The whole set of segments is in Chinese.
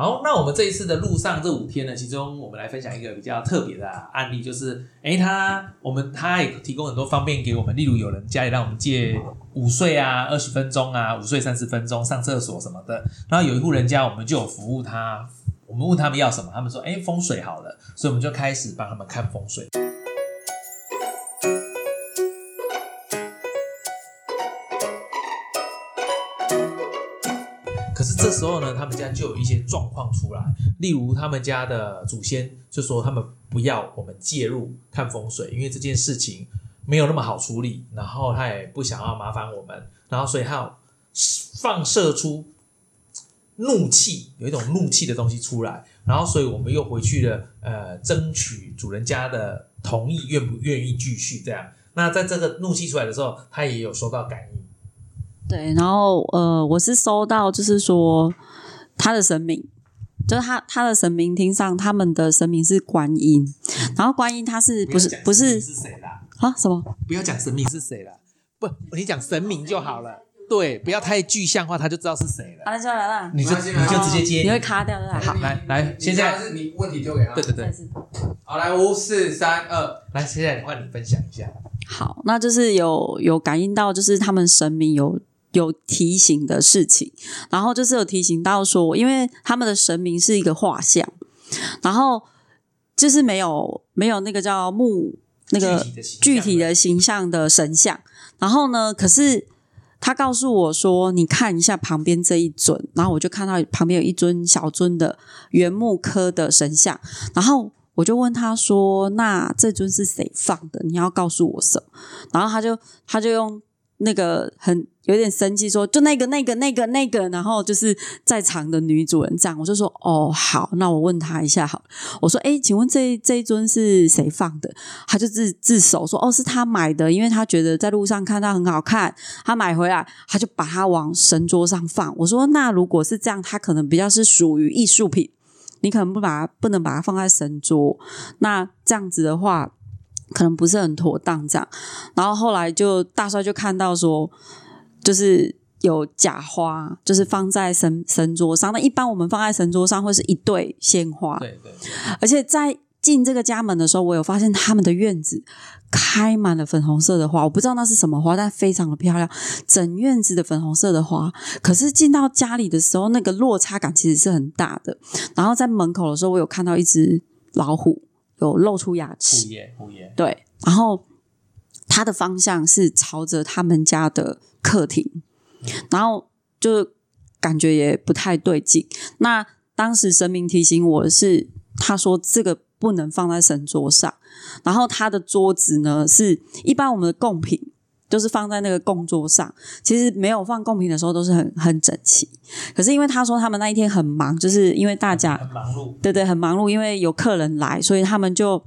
好，那我们这一次的路上这五天呢，其中我们来分享一个比较特别的案例，就是，诶，他我们他也提供很多方便给我们，例如有人家里让我们借午睡啊，二十分钟啊，午睡三十分钟，上厕所什么的。然后有一户人家，我们就有服务他，我们问他们要什么，他们说，诶，风水好了，所以我们就开始帮他们看风水。可是这时候呢，他们家就有一些状况出来，例如他们家的祖先就说他们不要我们介入看风水，因为这件事情没有那么好处理，然后他也不想要麻烦我们，然后所以他放射出怒气，有一种怒气的东西出来，然后所以我们又回去了，呃，争取主人家的同意，愿不愿意继续这样。那在这个怒气出来的时候，他也有收到感应。对，然后呃，我是收到就是说他的神明，就是他他的神明厅上他们的神明是观音，然后观音他是不是不是是谁啦？啊什么？不要讲神明是谁了，不，你讲神明就好了。对，不要太具象化，他就知道是谁了。好了，就来了，你就你就直接接。你会卡掉对吧？好，来来，现在是你问题丢给他。对对对，好，来五四三二，来现在换你分享一下。好，那就是有有感应到，就是他们神明有有提醒的事情，然后就是有提醒到说，因为他们的神明是一个画像，然后就是没有没有那个叫木那个具体的形象的神像，然后呢，可是他告诉我说，你看一下旁边这一尊，然后我就看到旁边有一尊小尊的原木科的神像，然后我就问他说：“那这尊是谁放的？你要告诉我什么？”然后他就他就用那个很有点生气说：“就那个那个那个那个。”然后就是在场的女主人这样，我就说：“哦，好，那我问他一下好。”我说：“哎，请问这这一尊是谁放的？”他就自自首说：“哦，是他买的，因为他觉得在路上看到很好看，他买回来，他就把它往神桌上放。”我说：“那如果是这样，他可能比较是属于艺术品。”你可能不把它不能把它放在神桌，那这样子的话，可能不是很妥当。这样，然后后来就大帅就看到说，就是有假花，就是放在神神桌上。那一般我们放在神桌上会是一对鲜花，对对，而且在进这个家门的时候，我有发现他们的院子开满了粉红色的花，我不知道那是什么花，但非常的漂亮，整院子的粉红色的花。可是进到家里的时候，那个落差感其实是很大的。然后在门口的时候，我有看到一只老虎有露出牙虎齿，爷虎爷，对，然后它的方向是朝着他们家的客厅，然后就感觉也不太对劲。那当时神明提醒我的是，他说这个不能放在神桌上，然后他的桌子呢是一般我们的贡品。就是放在那个供桌上，其实没有放贡品的时候都是很很整齐。可是因为他说他们那一天很忙，就是因为大家很忙碌。对对，很忙碌，因为有客人来，所以他们就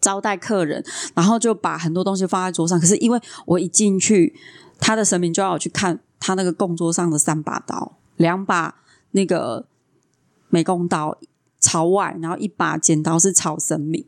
招待客人，然后就把很多东西放在桌上。可是因为我一进去，他的神明就要我去看他那个供桌上的三把刀，两把那个美工刀朝外，然后一把剪刀是朝神明。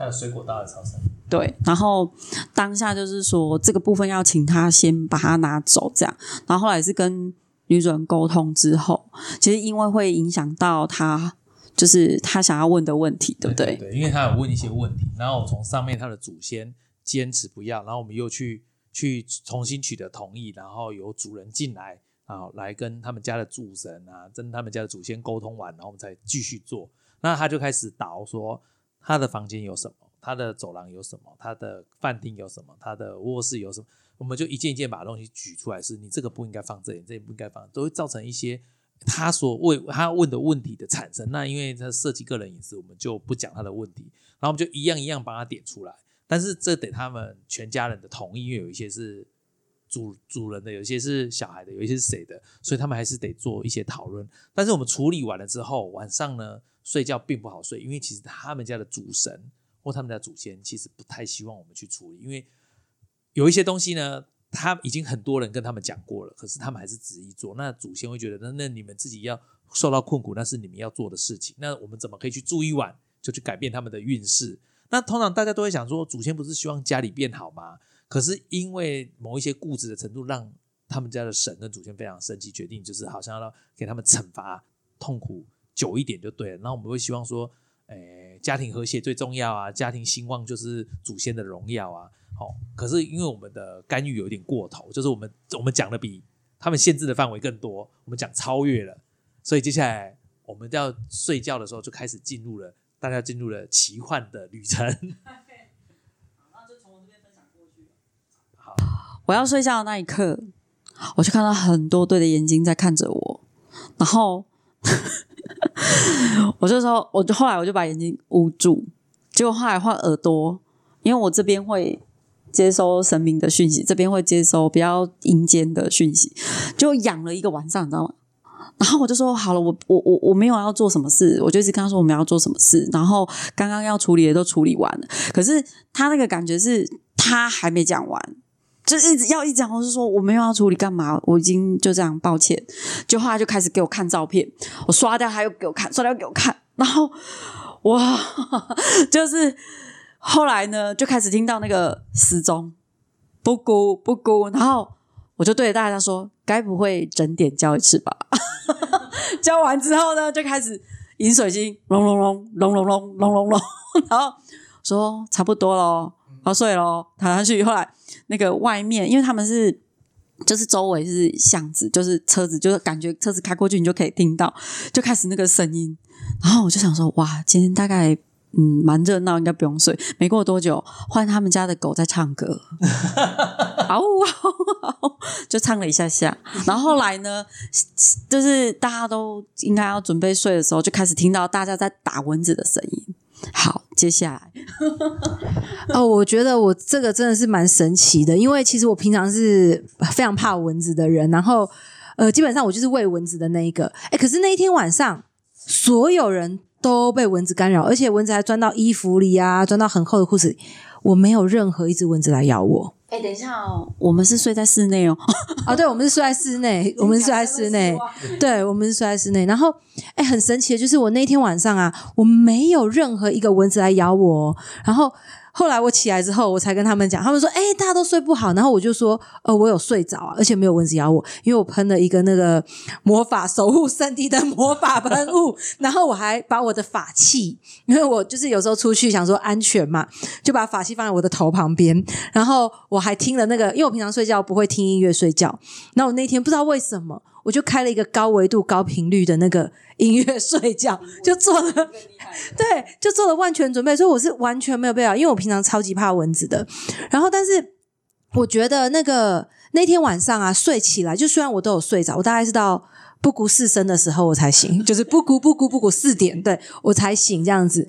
还有水果刀的超生，对，然后当下就是说这个部分要请他先把它拿走，这样。然后后来是跟女主人沟通之后，其实因为会影响到他，就是他想要问的问题，对不对？对，因为他有问一些问题，然后我从上面他的祖先坚持不要，然后我们又去去重新取得同意，然后由主人进来啊，来跟他们家的主神啊，跟他们家的祖先沟通完，然后我们才继续做。那他就开始导说。他的房间有什么？他的走廊有什么？他的饭厅有什么？他的卧室有什么？我们就一件一件把东西举出来，是你这个不应该放这里，这里不应该放，都会造成一些他所问他问的问题的产生。那因为他涉及个人隐私，我们就不讲他的问题，然后我们就一样一样帮他点出来。但是这得他们全家人的同意，因为有一些是主主人的，有一些是小孩的，有一些是谁的，所以他们还是得做一些讨论。但是我们处理完了之后，晚上呢？睡觉并不好睡，因为其实他们家的主神或他们家祖先其实不太希望我们去处理，因为有一些东西呢，他已经很多人跟他们讲过了，可是他们还是执意做。那祖先会觉得，那那你们自己要受到困苦，那是你们要做的事情。那我们怎么可以去住一晚就去改变他们的运势？那通常大家都会想说，祖先不是希望家里变好吗？可是因为某一些固执的程度，让他们家的神跟祖先非常生气，决定就是好像要给他们惩罚。痛苦久一点就对了。然后我们会希望说，诶，家庭和谐最重要啊，家庭兴旺就是祖先的荣耀啊。好、可是因为我们的干预有点过头，就是我们我们讲的比他们限制的范围更多，我们讲超越了，所以接下来我们要睡觉的时候就开始进入了，大家进入了奇幻的旅程。我要睡觉的那一刻，我就看到很多对的眼睛在看着我，然后 我就说，我就后来我就把眼睛捂住，结果后来换耳朵，因为我这边会接收神明的讯息，这边会接收比较阴间的讯息，就养了一个晚上，你知道吗？然后我就说好了，我我我我没有要做什么事，我就一直跟他说我们要做什么事，然后刚刚要处理的都处理完了，可是他那个感觉是他还没讲完，就一直要一直讲，我是说我没有要处理干嘛，我已经就这样，抱歉。就后来就开始给我看照片，我刷掉，他又给我看，刷掉给我看，然后哇，就是后来呢，就开始听到那个时钟不咕不咕，然后我就对着大家说，该不会整点交一次吧？交完之后呢，就开始饮水机隆隆隆隆隆隆隆隆隆，然后说差不多咯，要睡咯，躺下去。后来那个外面，因为他们是就是周围是巷子，就是车子，就是感觉车子开过去，你就可以听到，就开始那个声音。然后我就想说，哇，今天大概嗯蛮热闹，应该不用睡。没过多久，换他们家的狗在唱歌，嗷呜嗷呜嗷呜，就唱了一下下。然后后来呢，就是大家都应该要准备睡的时候，就开始听到大家在打蚊子的声音。好，接下来 哦，我觉得我这个真的是蛮神奇的，因为其实我平常是非常怕蚊子的人，然后呃，基本上我就是喂蚊子的那一个。哎，可是那一天晚上，所有人都被蚊子干扰，而且蚊子还钻到衣服里啊，钻到很厚的裤子里，我没有任何一只蚊子来咬我。哎、等一下哦，我们是睡在室内哦。啊，对，我们是睡在室内，我们是睡在室内，对，我们是睡在室内。然后，哎，很神奇的就是，我那天晚上啊，我没有任何一个蚊子来咬我哦。然后后来我起来之后，我才跟他们讲，他们说，哎，大家都睡不好。然后我就说，呃，我有睡着啊，而且没有蚊子咬我，因为我喷了一个那个魔法守护圣地的魔法喷雾，然后我还把我的法器，因为我就是有时候出去想说安全嘛，就把法器放在我的头旁边，然后我还听了那个，因为我平常睡觉不会听音乐睡觉，然后我那天不知道为什么，我就开了一个高维度、高频率的那个音乐睡觉，就做了，对，就做了万全准备，所以我是完全没有被咬，因为我平常超级怕蚊子的。然后，但是我觉得那个那天晚上啊，睡起来，就虽然我都有睡着，我大概是到不咕四声的时候我才醒，就是不咕不咕不咕四点，对我才醒这样子，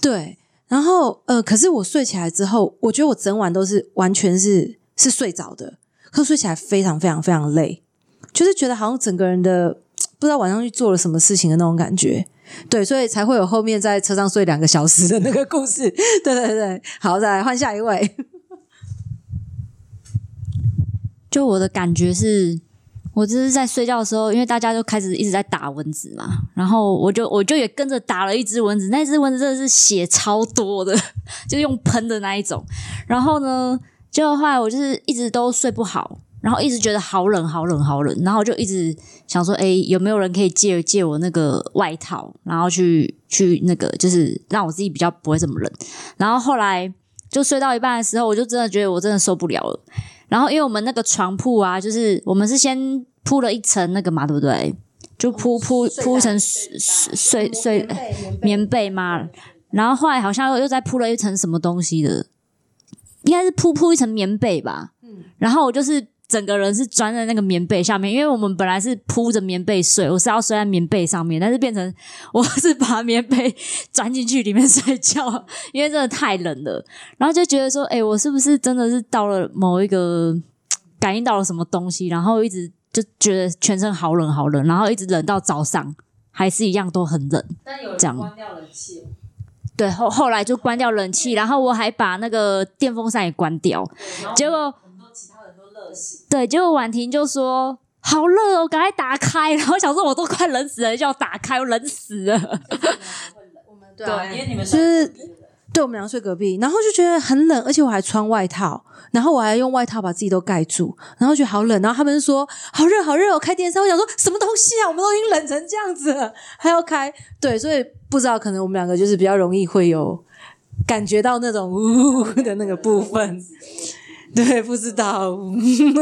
对。然后呃，可是我睡起来之后，我觉得我整晚都是完全是是睡着的，可是睡起来非常非常非常累，就是觉得好像整个人的 不知道晚上去做了什么事情的那种感觉。对，所以才会有后面在车上睡两个小时的那个故事。对对对，好，再来换下一位。就我的感觉是，我就是在睡觉的时候，因为大家就开始一直在打蚊子嘛，然后我就我就也跟着打了一只蚊子，那只蚊子真的是血超多的，就用喷的那一种。然后呢，就后来我就是一直都睡不好，然后一直觉得好冷好冷好冷，然后就一直想说，哎，有没有人可以借借我那个外套，然后去去那个就是让我自己比较不会这么冷。然后后来就睡到一半的时候，我就真的觉得我真的受不了了。然后因为我们那个床铺啊，就是我们是先铺了一层那个嘛，对不对？就铺铺铺一层睡睡棉被嘛，然后后来好像又再铺了一层什么东西的，应该是铺铺一层棉被吧。然后我就是整个人是钻在那个棉被下面，因为我们本来是铺着棉被睡，我是要睡在棉被上面，但是变成我是把棉被钻进去里面睡觉，因为真的太冷了。然后就觉得说，哎、我是不是真的是到了某一个感应到了什么东西，然后一直就觉得全身好冷好冷，然后一直冷到早上，还是一样都很冷。但有这样关掉冷气，对，后后来就关掉冷气，然后我还把那个电风扇也关掉，结果热醒。对，结果婉婷就说。好热哦，赶快打开！然后想说我都快冷死了，就要打开，我冷死了。我们对啊，因为你们就是对，我们两个睡隔壁，然后就觉得很冷，而且我还穿外套，然后我还用外套把自己都盖住，然后觉得好冷，然后他们就说好热好热，我开电扇，我想说什么东西啊，我们都已经冷成这样子了，还要开，对，所以不知道可能我们两个就是比较容易会有感觉到那种呜呜的那个部分，对，不知道，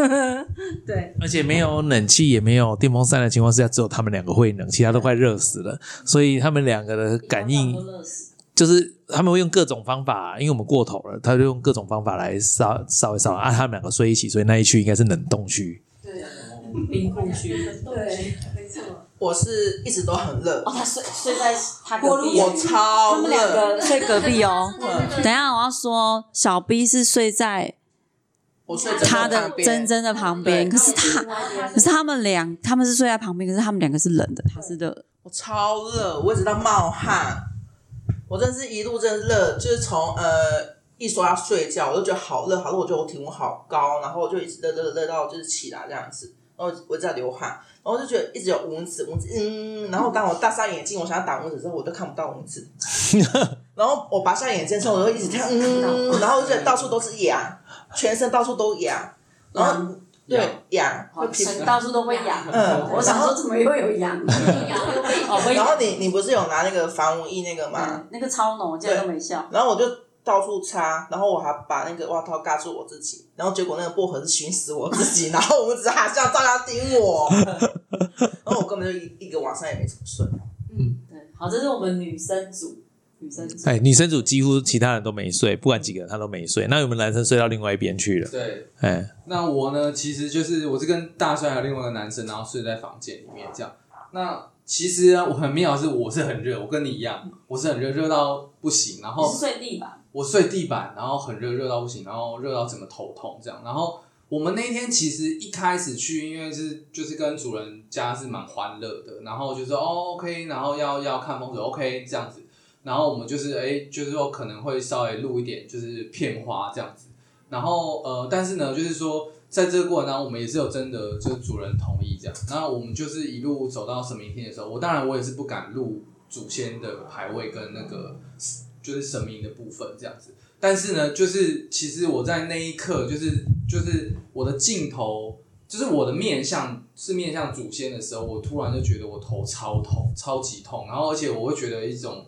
对，而且没有冷气，也没有电风扇的情况下，只有他们两个会冷，其他都快热死了。所以他们两个的感应就是他们会用各种方法，因为我们过头了，他就用各种方法来稍稍微稍微啊，他们两个睡一起，所以那一区应该是冷冻区。对冰库区，对，没错。我是一直都很热，哦，他睡睡在他隔壁，我超他们两热，个睡隔壁哦。嗯 等一下我要说，小 B 是睡在他的旁边珍珍的旁边，可是他，可是他们两，他们是睡在旁边，可是他们两个是冷的，他是热。我超热，我一直到冒汗，我真是一路真热，就是从呃一说要睡觉，我就觉得好热好热，我觉得我体温好高，然后我就一直热热热到就是起来这样子，然后我一直在流汗，然后我就觉得一直有蚊子蚊子，嗯，然后当我戴上眼镜，我想要打蚊子的时候，我都看不到蚊子，然后我拔下眼镜之后，我就一直跳，嗯，然后我就觉得到处都是痒，全身到处都痒，然后对痒，会皮肤到处都会痒。嗯我想说怎么又有痒？哦，会然后。你你不是有拿那个防蚊液那个吗？嗯那个超浓，我竟然都没笑。然后我就到处擦，然后我还把那个外套盖住我自己，然后结果那个薄荷是熏死我自己，然后我们只还是要照样盯我，然后我根本就一一个晚上也没怎么睡。嗯对，好，这是我们女生组，女生组。哎，女生组几乎其他人都没睡，不管几个人他都没睡。那我们男生睡到另外一边去了。对，哎，那我呢，其实就是我是跟大帅还有另外一个男生，然后睡在房间里面这样。那其实呢，我很妙的是，我是很热，我跟你一样，我是很热，热到不行。然后睡地板，我睡地板，然后很热，热到不行，然后热到整个头痛这样。然后我们那天其实一开始去，因为是就是跟主人家是蛮欢乐的，然后就说哦 OK，然后要要看风水 OK 这样子。然后我们就是哎，就是说可能会稍微录一点，就是片花这样子。然后呃，但是呢，就是说在这个过程当中，我们也是有征得就是主人同意这样。然后我们就是一路走到神明厅的时候，我当然我也是不敢录祖先的牌位跟那个就是神明的部分这样子。但是呢，就是其实我在那一刻，就是就是我的镜头，就是我的面向是面向祖先的时候，我突然就觉得我头超痛，超级痛，然后而且我会觉得一种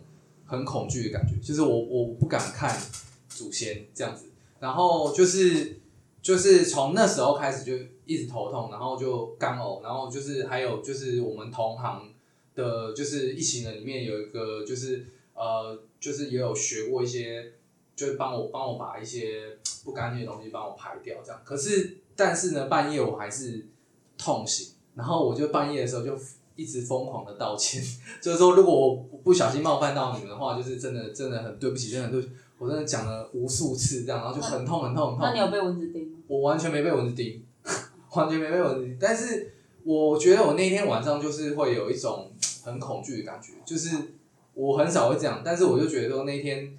很恐惧的感觉，就是我我不敢看祖先这样子，然后就是就是从那时候开始就一直头痛，然后就干呕，然后就是还有就是我们同行的，就是一行人里面有一个就是呃，就是也有学过一些，就是帮我帮我把一些不干净的东西帮我排掉这样。可是但是呢，半夜我还是痛醒，然后我就半夜的时候就一直疯狂的道歉，就是说如果我不小心冒犯到你们的话，就是真的真的很对不起，真的很对不起，我真的讲了无数次这样，然后就很痛很痛很痛。那你有被蚊子叮吗？我完全没被蚊子叮，完全没被蚊子叮。但是我觉得我那天晚上就是会有一种很恐惧的感觉，就是我很少会这样，但是我就觉得说那天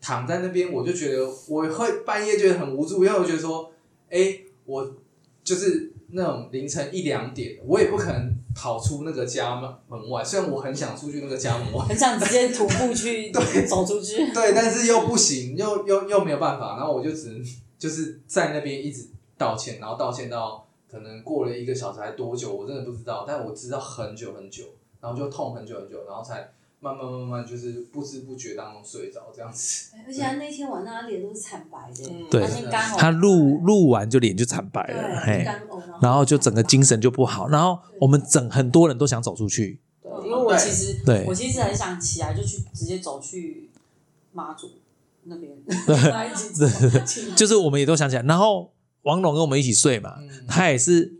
躺在那边，我就觉得我会半夜觉得很无助，因为我觉得说，哎、我就是那种凌晨一两点，我也不可能跑出那个家门门外，虽然我很想出去那个家门外，很想直接徒步去 对走出去。对，但是又不行，又又又没有办法，然后我就只能 就是在那边一直道歉，然后道歉到可能过了一个小时还多久，我真的不知道，但我知道很久很久，然后就痛很久很久，然后才慢慢慢慢就是不知不觉当中睡着这样子。而且他那天晚上他脸都是惨白的，嗯对他录录完就脸就惨白了，然后就整个精神就不好，然后我们整很多人都想走出去，对，因为我其实对。我其实很想起来就去直接走去妈祖那边，就是我们也都想起来，然后王龙跟我们一起睡嘛，嗯。他也是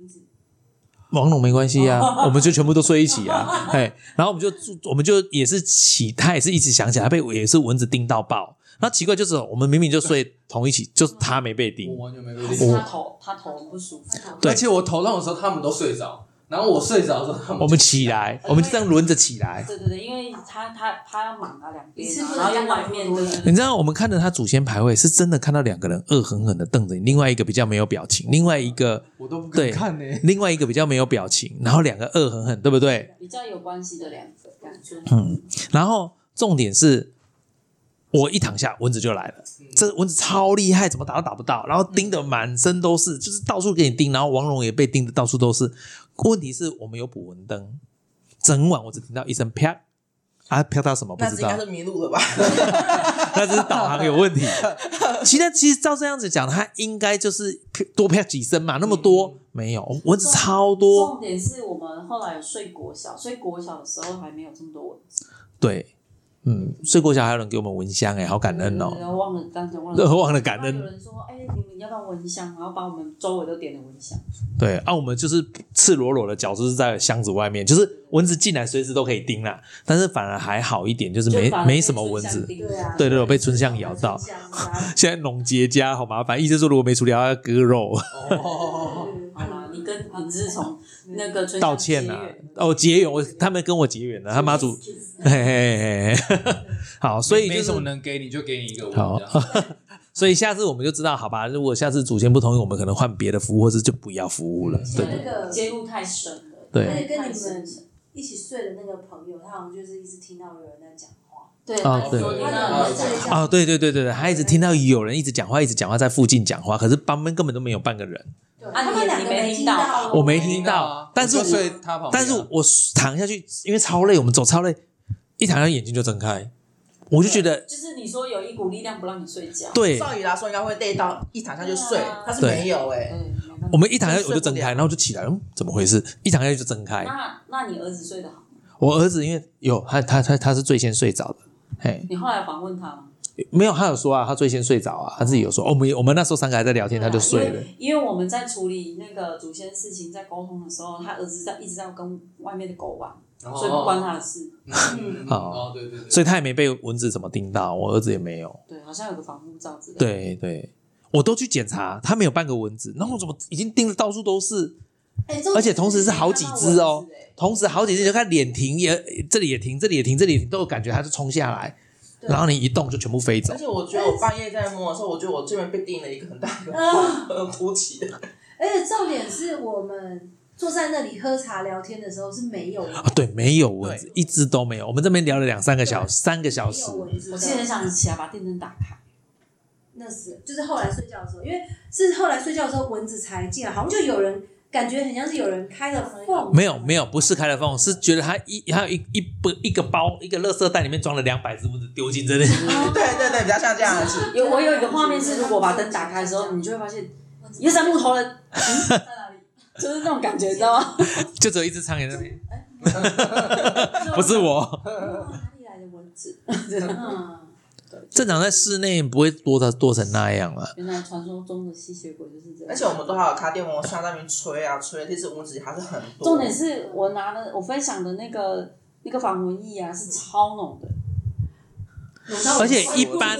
王龙没关系啊，我们就全部都睡一起啊，哎，然后我们就住，我们就也是起，他也是一直想起来，他被也是蚊子叮到爆。那奇怪就是我们明明就睡同一起，就是他没被叮。我叮，完全没被叮，他头他头不舒服，对。而且我头痛的时候他们都睡着，然后我睡着的时候他我们起来，我们就这样轮着起来。对对对，因为他他他要忙啊两边然后又干到外面你知道我们看着他祖先牌位，是真的看到两个人恶狠狠的瞪着你，另外一个比较没有表情，另外一个我都不对敢看呢、另外一个比较没有表情，然后两个恶狠狠，对不对？比较有关系的两个感觉，嗯，然后重点是，我一躺下，蚊子就来了。这蚊子超厉害，怎么打都打不到，然后叮的满身都是，就是到处给你叮。然后王蓉也被叮的到处都是。问题是我们有补蚊灯，整晚我只听到一声啪，啊，啪到什么不知道那是应该，是迷路了吧？那只是导航有问题。其实其实照这样子讲，它应该就是多啪几声嘛，那么多没有，蚊子超多。重点是我们后来有睡国小，所以国小的时候还没有这么多蚊子。对，嗯，睡过桥还有人给我们蚊香，哎，好感恩哦。忘了当时忘了 忘了感恩有恩，人说：“哎，你们要不要蚊香？”然后把我们周围都点了蚊香。对啊，我们就是赤裸裸的脚就是在箱子外面，就是蚊子进来随时都可以叮啦，但是反而还好一点，就是没就没什么蚊子。对啊，对对，有被春香咬到。现在农结痂好麻烦，意思说如果没处理好要割肉，哦，你是从那个春道歉呐、哦，结缘，我他们跟我结缘了，他妈祖，嘿嘿嘿嘿，好，所以就是没什么能给你，就给你一个好。所以下次我们就知道，好吧？如果下次祖先不同意，我们可能换别的服务，或是就不要服务了。对那个介入太深了。对而且跟你们一起睡的那个朋友，他好像就是一直听到有人在讲话。对哦对说你他那有在讲啊，对对对对对，他一直听到有人一直讲话，一直讲话在附近讲话，可是旁边根本都没有半个人，对啊你他们两个你没听听到。哦我没听听到。到啊，但是我睡他旁边啊。但是我躺下去，因为超累，我们走超累，一躺下眼睛就睁开，我就觉得就是你说有一股力量不让你睡觉。对，照理来说应该会累到一躺下就睡他是没有哎、对，没办法。我们一躺下我就睁开，然后就起来，嗯，怎么回事？一躺下去就睁开。那那你儿子睡得好吗？我儿子因为有他他他他是最先睡着的，嘿，你后来访问他吗？没有他有说啊，他最先睡着啊，他自己有说，哦我们我们那时候三个还在聊天，他就睡了。因为因为我们在处理那个祖先事情，在沟通的时候，他儿子在一直在跟外面的狗玩，哦所以不关他的事。嗯。好。哦，对对对，所以他也没被蚊子怎么叮到，我儿子也没有。对，好像有个防护罩之类的。对对，我都去检查，他没有半个蚊子，然后我怎么已经叮的到处都是，哎而且同时是好几只哦，同时好几只，就看脸停也这里也停，这里也停，这里也停，都有感觉它就冲下来，然后你一动就全部飞走而。且我觉得我半夜在摸的时候，我觉得我这边被叮了一个很大的啊凸起。而且重点是我们坐在那里喝茶聊天的时候是没有啊，对，没有蚊子，一只都没有。我们这边聊了两三个小时，三个小时。我记得很想起来把电灯打开。那是就是后来睡觉的时候，因为是后来睡觉的时候蚊子才进来，好像就有人感觉很像是有人开了缝，没有没有，不是开了缝，是觉得它一还有一一不一个包一个垃圾袋里面装了两百只蚊子丢进这里。对对对，比较像这样子。有我有一个画面是，如果把灯打开的时候，你就会发现一扇木头人，嗯，在哪里？就是那种感觉，你知道吗？就只有一只苍蝇在那边，不是我。哪里来的蚊子？嗯，正常在室内不会多的多成那样了。原来传说中的吸血鬼就是这样。而且我们都还有卡电风扇在那边吹啊吹，其实蚊子还是很多。重点是我拿的我分享的那个那个防蚊液啊，是超浓的，而且一般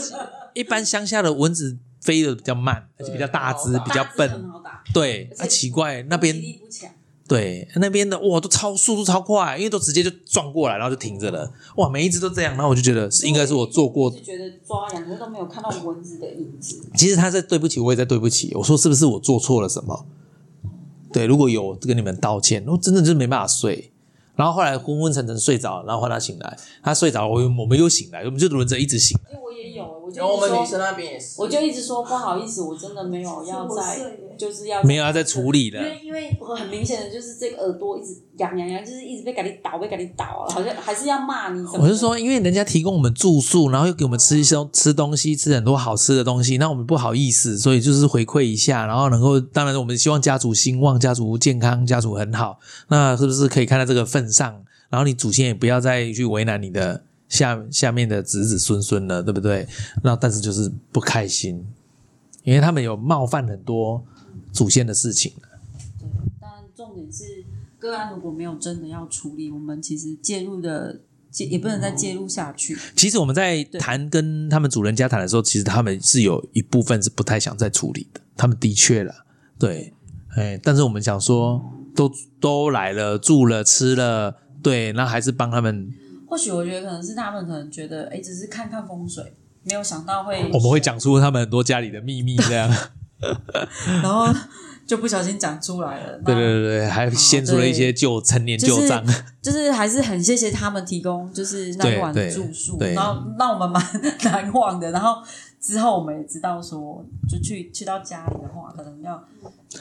一般乡下的蚊子飞的比较慢，而且比较大只，比较笨。好打，对，啊，奇怪，那边力不强。对那边的哇，都超速度超快，因为都直接就撞过来，然后就停着了。哇，每一只都这样，然后我就觉得是应该是我做过就觉得抓痒，可是都没有看到蚊子的影子。其实他在对不起，我也在对不起。我说是不是我做错了什么？对，如果有跟你们道歉，我真的就是没办法睡。然后后来昏昏沉沉睡着，然后换他醒来，他睡着，我我们又醒来，我们就轮着一直醒。因为我也有，我就然后我们女一直说，生那边也是，我就一直说不好意思，我真的没有要再，就是要没有要再处理的因为因为我很明显的就是这个耳朵一直痒痒痒，就是一直被赶紧倒，被赶紧倒啊，好像还是要骂你什么。我是说，因为人家提供我们住宿，然后又给我们吃一些吃东西，吃很多好吃的东西，那我们不好意思，所以就是回馈一下，然后能够，当然我们希望家族兴旺，家族健康，家族很好，那是不是可以看在这个份上，然后你祖先也不要再去为难你的下下面的子子孙孙了，对不对？那但是就是不开心，因为他们有冒犯很多祖先的事情。对，但重点是个案如果没有真的要处理，我们其实介入的介也不能再介入下去。其实我们在谈跟他们主人家谈的时候，其实他们是有一部分是不太想再处理的。他们的确了，对，哎，但是我们想说，都都来了，住了，吃了，对，那还是帮他们，或许我觉得可能是他们可能觉得，哎，只是看看风水，没有想到会我们会讲出他们很多家里的秘密，这样。然后就不小心讲出来了。对那对对对，还掀出了一些旧陈年旧账。就是还是很谢谢他们提供，就是那一晚对对住宿，对然后让我们蛮难忘的。然后之后我们也知道说，就去去到家里的话，可能要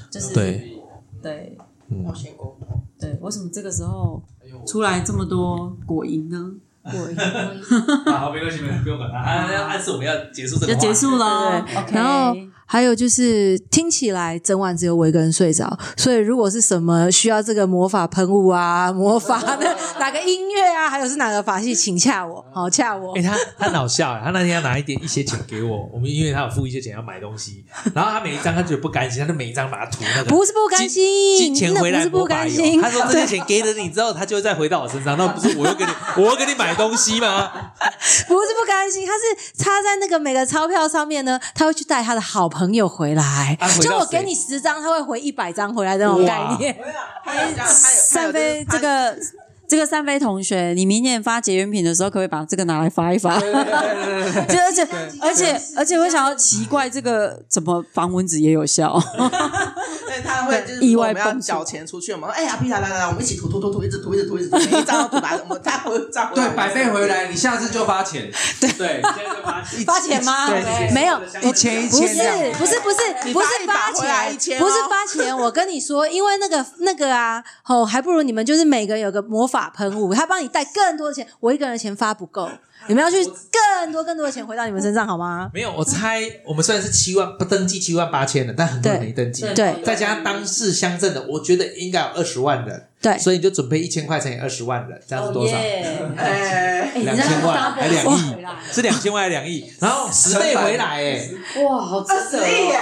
就是对对要先沟通。对，为什么这个时候出来这么多果蝇呢？果蝇 好，没关系，没关系，不用管他。啊，暗示我们要结束这个就结束了对，OK。然后还有就是听起来整晚只有我一个人睡着，所以如果是什么需要这个魔法喷雾啊、魔法的哪个音乐啊，还有是哪个法器，请洽我，好洽我哎、。他他很好笑哎，他那天要拿一点一些钱给我，我们因为他有付一些钱要买东西，然后他每一张他觉得不甘心，他就每一张把它涂那个不是不甘心金金钱回来不是不甘心他说 这些钱给了你之后，他就会再回到我身上，那不是我又给你我又给你买东西吗？不是不甘心，他是插在那个每个钞票上面呢，他会去带他的好朋友回来啊。回就我给你十张，他会回一百张回来的那种概念。三飞这个这个三飞同学，你明年发结缘品的时候，可不可以把这个拿来发一发？就而且而且而且，我想要奇怪，这个怎么防蚊子也有效？会就是意外我们要缴钱出去，我们说哎呀，皮来来来，我们一起涂涂涂涂，一直涂一直涂一直涂，每一张都涂来，我们再回再回对，百倍回来，你下次就发钱。对，现在就发发钱吗？没有，一千一不是千这样。不是不是不是你发钱，不是发钱。我跟你说，因为那个那个啊，哦，还不如你们就是每个人有个魔法喷雾，他帮你带更多的钱，我一个人的钱发不够，你们要去更多更多的钱回到你们身上好吗？没有，我猜我们虽然是七万不登记七万八千的，但很多人对没登记，对再加上当事乡镇的，我觉得应该有二十万人，对所以你就准备一千块乘以二十万人，这样是多少？哎，两千万还两亿？是两千万还两亿？然后十倍回来，哎，哇，好值二十亿耶！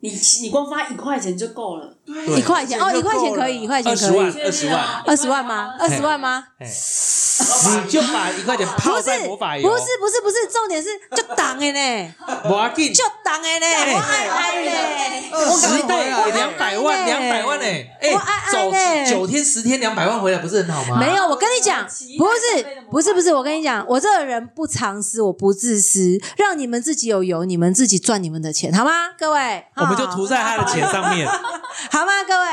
你你光发一块钱就够了，对一块钱哦，一块钱可以，一块钱可二十万，以，二十万，二十万吗？二十万吗？哎，你就把一块钱泡不是，在魔法油，不是，不是，不是，重点是就挡的呢，不要紧，就挡的呢，我爱爱呢，我十倍我两百万，爱呢。两百万呢，哎我爱，走爱呢。九天十天两百万回来，不是很好吗？没有，我跟你讲，不是，不是，不是，我跟你讲，我这个人不藏私，我不自私，让你们自己有油，你们自己赚你们的钱，好吗？各位，我们就涂在他的钱上面，好吗？各位，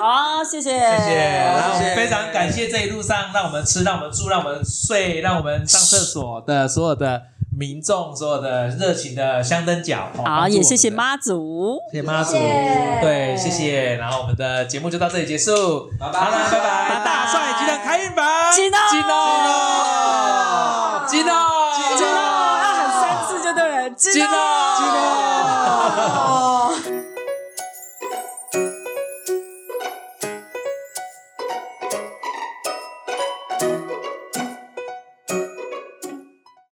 好，谢谢，谢谢谢。然后非常感谢这一路上让我们吃、让我们住、让我们睡、让我们上厕所的所有的民众、所有的热情的香灯脚。哦好，也谢谢，妈祖。谢谢妈祖，对，谢谢。然后我们的节目就到这里结束，拜拜好了，拜拜。大帅集团开运版，金哦金哦，金哦，要喊